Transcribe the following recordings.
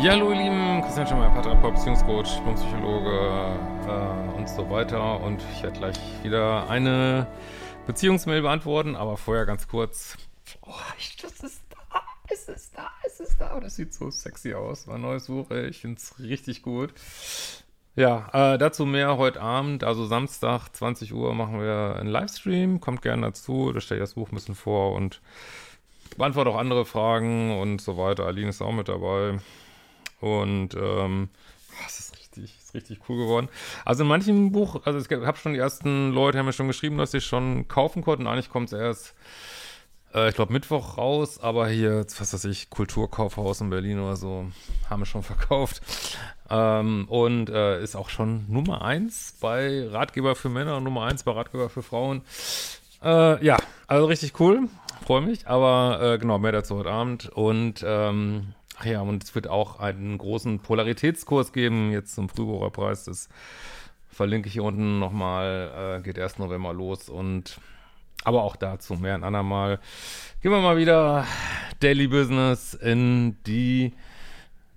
Ja, hallo ihr Lieben, Christian Schemmer, Paartherapeut, Beziehungscoach, Psychologe äh, und so weiter. Und ich werde gleich wieder eine Beziehungsmail beantworten, aber vorher ganz kurz. Oh, das ist da, es ist da, es ist da. Das sieht so sexy aus. War neue Suche, ich finde es richtig gut. Ja, äh, dazu mehr heute Abend, also Samstag, 20 Uhr, machen wir einen Livestream. Kommt gerne dazu, da stelle ich das Buch ein bisschen vor und beantworte auch andere Fragen und so weiter. Aline ist auch mit dabei. Und ähm, das ist richtig, ist richtig cool geworden. Also in manchen Buch, also ich habe schon die ersten Leute haben mir schon geschrieben, dass sie schon kaufen konnten. Eigentlich kommt es erst, äh, ich glaube, Mittwoch raus, aber hier, was weiß ich, Kulturkaufhaus in Berlin oder so, haben wir schon verkauft. Ähm, und äh, ist auch schon Nummer eins bei Ratgeber für Männer und Nummer eins bei Ratgeber für Frauen. Äh, ja, also richtig cool. Freue mich, aber äh, genau, mehr dazu heute Abend. Und ähm, Ja, und es wird auch einen großen Polaritätskurs geben, jetzt zum Frühbucherpreis. Das verlinke ich hier unten nochmal. Äh, geht erst November los und aber auch dazu mehr ein andermal. Gehen wir mal wieder Daily Business in die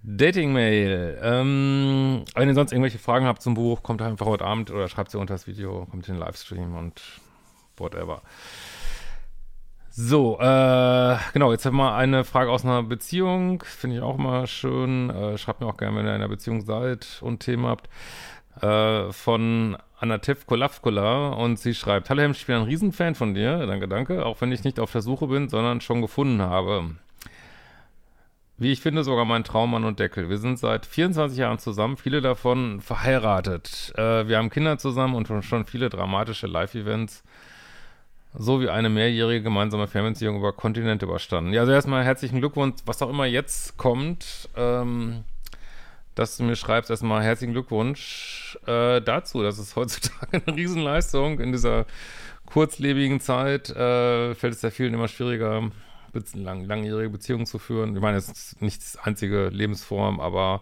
Dating-Mail. Ähm, wenn ihr sonst irgendwelche Fragen habt zum Buch, kommt einfach heute Abend oder schreibt sie unter das Video, kommt in den Livestream und whatever. So, äh, genau, jetzt haben wir eine Frage aus einer Beziehung. Finde ich auch immer schön. Äh, schreibt mir auch gerne, wenn ihr in einer Beziehung seid und Themen habt. Äh, von Anatev Kolafkola und sie schreibt, Hallo ich bin ein Riesenfan von dir, danke, danke, auch wenn ich nicht auf der Suche bin, sondern schon gefunden habe. Wie ich finde, sogar mein Traummann und Deckel. Wir sind seit 24 Jahren zusammen, viele davon verheiratet. Äh, wir haben Kinder zusammen und schon viele dramatische Live-Events so wie eine mehrjährige gemeinsame Fernbeziehung über Kontinente überstanden. Ja, also erstmal herzlichen Glückwunsch, was auch immer jetzt kommt, ähm, dass du mir schreibst, erstmal herzlichen Glückwunsch äh, dazu. Das ist heutzutage eine Riesenleistung. In dieser kurzlebigen Zeit äh, fällt es ja vielen immer schwieriger, lang, langjährige Beziehungen zu führen. Ich meine, es ist nicht die einzige Lebensform, aber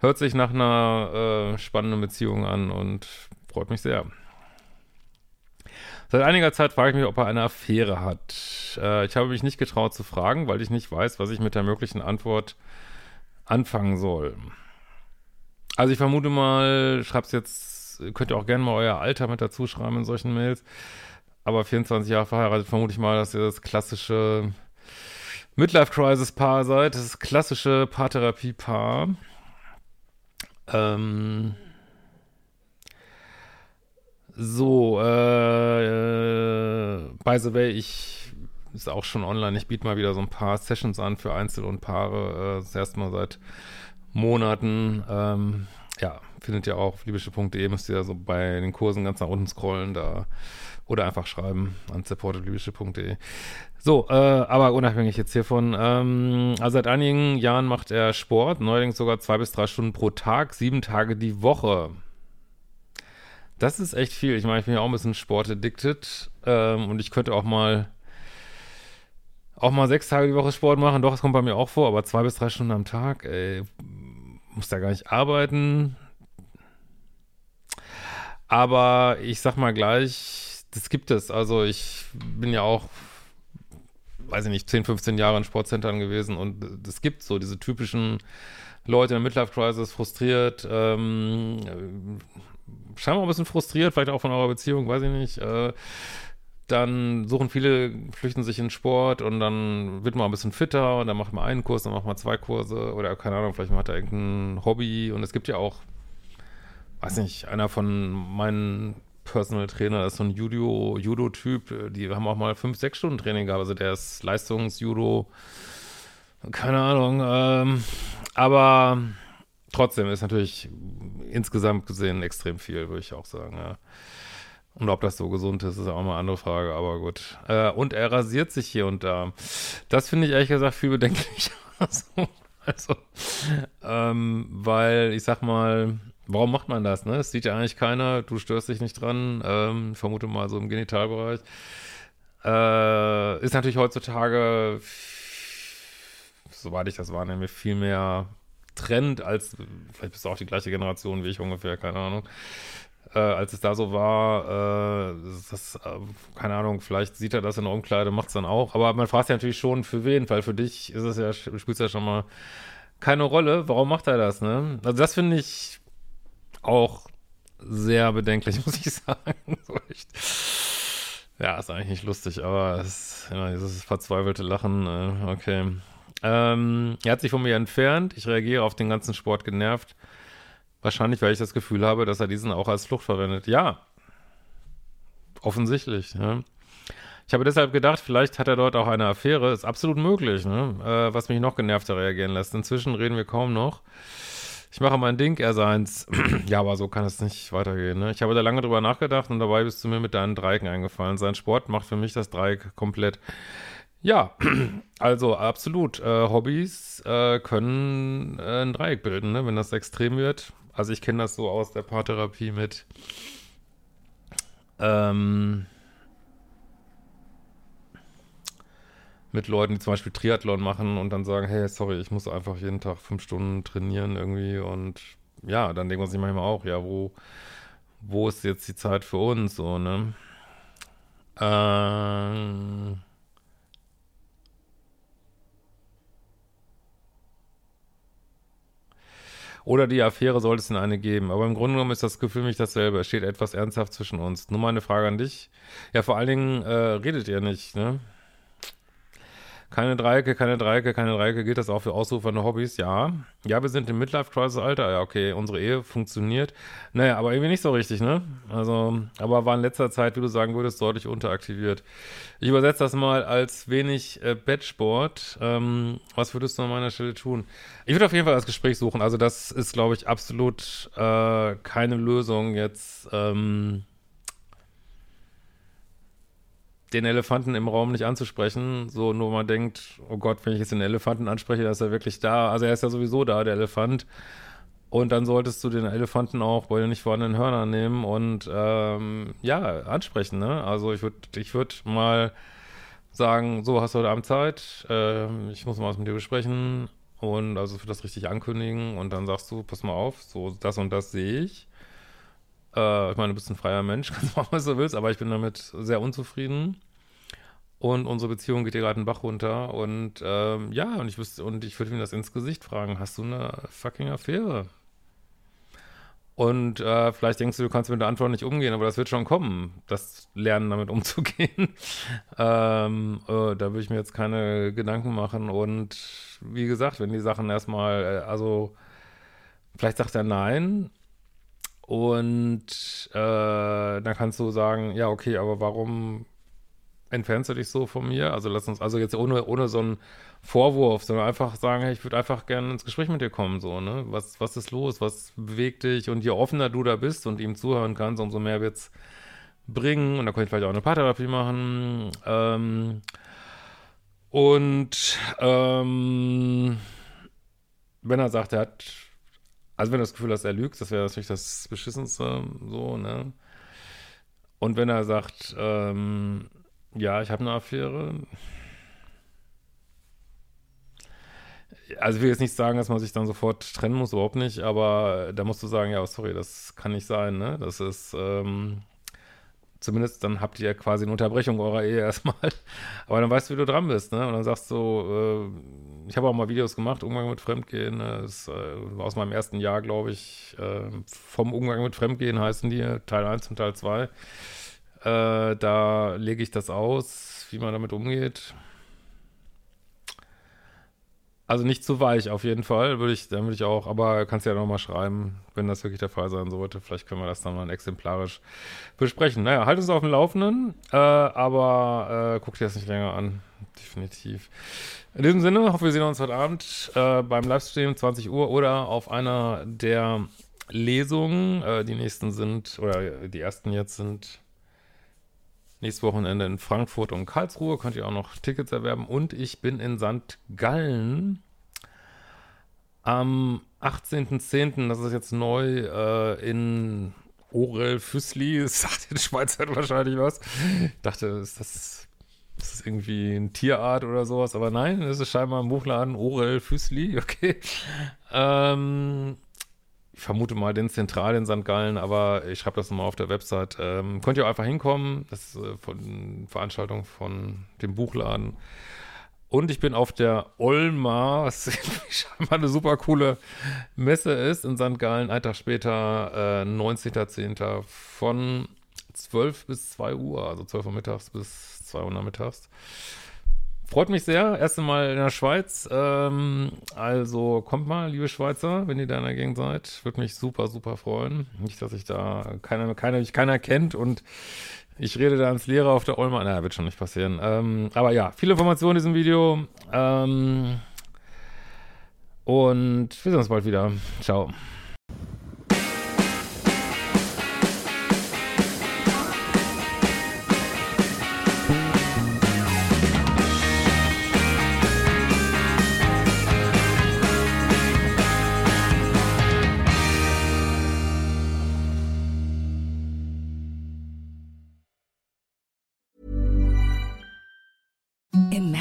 hört sich nach einer äh, spannenden Beziehung an und freut mich sehr. Seit einiger Zeit frage ich mich, ob er eine Affäre hat. Äh, ich habe mich nicht getraut zu fragen, weil ich nicht weiß, was ich mit der möglichen Antwort anfangen soll. Also ich vermute mal, schreib's jetzt, könnt ihr auch gerne mal euer Alter mit dazu schreiben in solchen Mails. Aber 24 Jahre verheiratet, vermute ich mal, dass ihr das klassische Midlife-Crisis-Paar seid. Das klassische Paartherapie-Paar. Ähm, so, äh, äh, by the way, ich ist auch schon online. Ich biete mal wieder so ein paar Sessions an für Einzel und Paare. Äh, das erste Mal seit Monaten. Ähm, ja, findet ihr auch auf liebische.de. Müsst ihr so bei den Kursen ganz nach unten scrollen da oder einfach schreiben an supportliebische.de. So, äh, aber unabhängig jetzt hiervon. Ähm, also seit einigen Jahren macht er Sport, neuerdings sogar zwei bis drei Stunden pro Tag, sieben Tage die Woche. Das ist echt viel. Ich meine, ich bin ja auch ein bisschen sportaddicted ähm, und ich könnte auch mal auch mal sechs Tage die Woche Sport machen. Doch, es kommt bei mir auch vor, aber zwei bis drei Stunden am Tag, ey, muss da gar nicht arbeiten. Aber ich sag mal gleich, das gibt es. Also ich bin ja auch, weiß ich nicht, 10, 15 Jahre in Sportzentren gewesen und es gibt so diese typischen Leute in der Midlife Crisis, frustriert, ähm, scheinbar ein bisschen frustriert, vielleicht auch von eurer Beziehung, weiß ich nicht. Äh, dann suchen viele, flüchten sich in Sport und dann wird man ein bisschen fitter und dann macht man einen Kurs, dann macht man zwei Kurse oder keine Ahnung, vielleicht macht er irgendein Hobby und es gibt ja auch, weiß nicht, einer von meinen Personal Trainer ist so ein Judo, Judo-Typ, die haben auch mal fünf, sechs Stunden Training gehabt, also der ist Leistungs-Judo, keine Ahnung, ähm, aber trotzdem ist natürlich insgesamt gesehen extrem viel, würde ich auch sagen, ja. Und ob das so gesund ist, ist auch mal eine andere Frage, aber gut. Äh, und er rasiert sich hier und da. Das finde ich ehrlich gesagt viel bedenklicher. also, also ähm, weil ich sag mal, warum macht man das, ne? Es sieht ja eigentlich keiner, du störst dich nicht dran, ähm, vermute mal so im Genitalbereich. Äh, ist natürlich heutzutage, soweit ich das wahrnehme, viel mehr Trend als, vielleicht bist du auch die gleiche Generation wie ich ungefähr, keine Ahnung äh, als es da so war, äh, das, äh, keine Ahnung, vielleicht sieht er das in der Umkleide, macht es dann auch. Aber man fragt sich natürlich schon, für wen, weil für dich ist es ja, spielt es ja schon mal keine Rolle. Warum macht er das, ne? Also das finde ich auch sehr bedenklich, muss ich sagen. so echt. Ja, ist eigentlich nicht lustig, aber es ist immer dieses verzweifelte Lachen, äh, okay. Ähm, er hat sich von mir entfernt. Ich reagiere auf den ganzen Sport genervt. Wahrscheinlich, weil ich das Gefühl habe, dass er diesen auch als Flucht verwendet. Ja, offensichtlich. Ne? Ich habe deshalb gedacht, vielleicht hat er dort auch eine Affäre. Ist absolut möglich, ne? äh, was mich noch genervter reagieren lässt. Inzwischen reden wir kaum noch. Ich mache mein Ding, er seins. ja, aber so kann es nicht weitergehen. Ne? Ich habe da lange drüber nachgedacht und dabei bist du mir mit deinen Dreiecken eingefallen. Sein Sport macht für mich das Dreieck komplett. Ja, also absolut. Äh, Hobbys äh, können äh, ein Dreieck bilden, ne? wenn das extrem wird. Also ich kenne das so aus der Paartherapie mit ähm, mit Leuten, die zum Beispiel Triathlon machen und dann sagen, hey, sorry, ich muss einfach jeden Tag fünf Stunden trainieren irgendwie und ja, dann denkt man sich manchmal auch, ja, wo, wo ist jetzt die Zeit für uns, so, ne? Ähm, Oder die Affäre sollte es in eine geben. Aber im Grunde genommen ist das Gefühl mich dasselbe. Es steht etwas ernsthaft zwischen uns. Nur meine Frage an dich. Ja, vor allen Dingen äh, redet ihr nicht, ne? Keine Dreiecke, keine Dreiecke, keine Dreiecke. Gilt das auch für ausrufende Hobbys? Ja. Ja, wir sind im Midlife-Crisis-Alter. Ja, okay, unsere Ehe funktioniert. Naja, aber irgendwie nicht so richtig, ne? Also, aber war in letzter Zeit, wie du sagen würdest, deutlich unteraktiviert. Ich übersetze das mal als wenig äh, Bettsport. Ähm, was würdest du an meiner Stelle tun? Ich würde auf jeden Fall das Gespräch suchen. Also, das ist, glaube ich, absolut äh, keine Lösung jetzt. Ähm, den Elefanten im Raum nicht anzusprechen, so nur man denkt, oh Gott, wenn ich jetzt den Elefanten anspreche, dann ist er wirklich da. Also er ist ja sowieso da, der Elefant. Und dann solltest du den Elefanten auch bei den nicht vorhandenen Hörnern nehmen und ähm, ja, ansprechen. Ne? Also ich würde ich würd mal sagen, so hast du heute Abend Zeit, äh, ich muss mal was mit dir besprechen und also für das richtig ankündigen und dann sagst du, pass mal auf, so das und das sehe ich. Äh, ich meine, du bist ein freier Mensch, kannst machen, was du willst, aber ich bin damit sehr unzufrieden. Und unsere Beziehung geht dir gerade einen Bach runter. Und ähm, ja, und ich wüsste, und ich würde ihm das ins Gesicht fragen: Hast du eine fucking Affäre? Und äh, vielleicht denkst du, du kannst mit der Antwort nicht umgehen, aber das wird schon kommen, das Lernen damit umzugehen. ähm, äh, da würde ich mir jetzt keine Gedanken machen. Und wie gesagt, wenn die Sachen erstmal, äh, also vielleicht sagt er nein, und äh, dann kannst du sagen, ja, okay, aber warum entfernst du dich so von mir? Also lass uns, also jetzt ohne, ohne so einen Vorwurf, sondern einfach sagen, hey, ich würde einfach gerne ins Gespräch mit dir kommen, so, ne? Was, was ist los? Was bewegt dich? Und je offener du da bist und ihm zuhören kannst, umso mehr wird's bringen. Und da könnte ich vielleicht auch eine Paartherapie machen. Ähm, und ähm, wenn er sagt, er hat also wenn du das Gefühl hast, er lügt, das wäre natürlich das Beschissenste, so, ne? Und wenn er sagt, ähm, ja, ich habe eine Affäre, also ich will jetzt nicht sagen, dass man sich dann sofort trennen muss, überhaupt nicht, aber da musst du sagen, ja, sorry, das kann nicht sein, ne? Das ist, ähm, zumindest dann habt ihr quasi eine Unterbrechung eurer Ehe erstmal. Aber dann weißt du, wie du dran bist, ne? Und dann sagst du, äh, ich habe auch mal Videos gemacht, Umgang mit Fremdgehen. Ne? Das äh, aus meinem ersten Jahr, glaube ich. Äh, vom Umgang mit Fremdgehen heißen die, Teil 1 und Teil 2. Äh, da lege ich das aus, wie man damit umgeht. Also nicht zu weich auf jeden Fall, würde ich, dann würde ich auch, aber kannst ja nochmal schreiben, wenn das wirklich der Fall sein sollte. Vielleicht können wir das dann mal exemplarisch besprechen. Naja, halt uns auf dem Laufenden, äh, aber äh, guck dir das nicht länger an. Definitiv. In diesem Sinne, hoffe wir sehen uns heute Abend äh, beim Livestream 20 Uhr oder auf einer der Lesungen. Äh, die nächsten sind, oder die ersten jetzt sind Nächstes Wochenende in Frankfurt und Karlsruhe könnt ihr auch noch Tickets erwerben. Und ich bin in St. Gallen am 18.10., das ist jetzt neu, äh, in Orel Füssli. Das sagt den Schweizern wahrscheinlich was. Ich dachte, ist das, ist das irgendwie ein Tierart oder sowas? Aber nein, es ist scheinbar ein Buchladen. Orel Füssli, okay. Ähm, ich vermute mal den Zentral in St. Gallen, aber ich schreibe das nochmal auf der Website. Ähm, könnt ihr auch einfach hinkommen. Das ist äh, von Veranstaltung von dem Buchladen. Und ich bin auf der Olma, was scheinbar eine super coole Messe ist in St. Gallen, ein Tag später, äh, 19.10. von 12 bis 2 Uhr, also 12 Uhr mittags bis 2 Uhr nachmittags. Freut mich sehr. Erste Mal in der Schweiz. Ähm, also kommt mal, liebe Schweizer, wenn ihr da in der Gegend seid. Würde mich super, super freuen. Nicht, dass ich da keiner, keiner, keiner kennt und ich rede da ans Lehrer auf der Olma. Naja, wird schon nicht passieren. Ähm, aber ja, viele Informationen in diesem Video. Ähm, und wir sehen uns bald wieder. Ciao.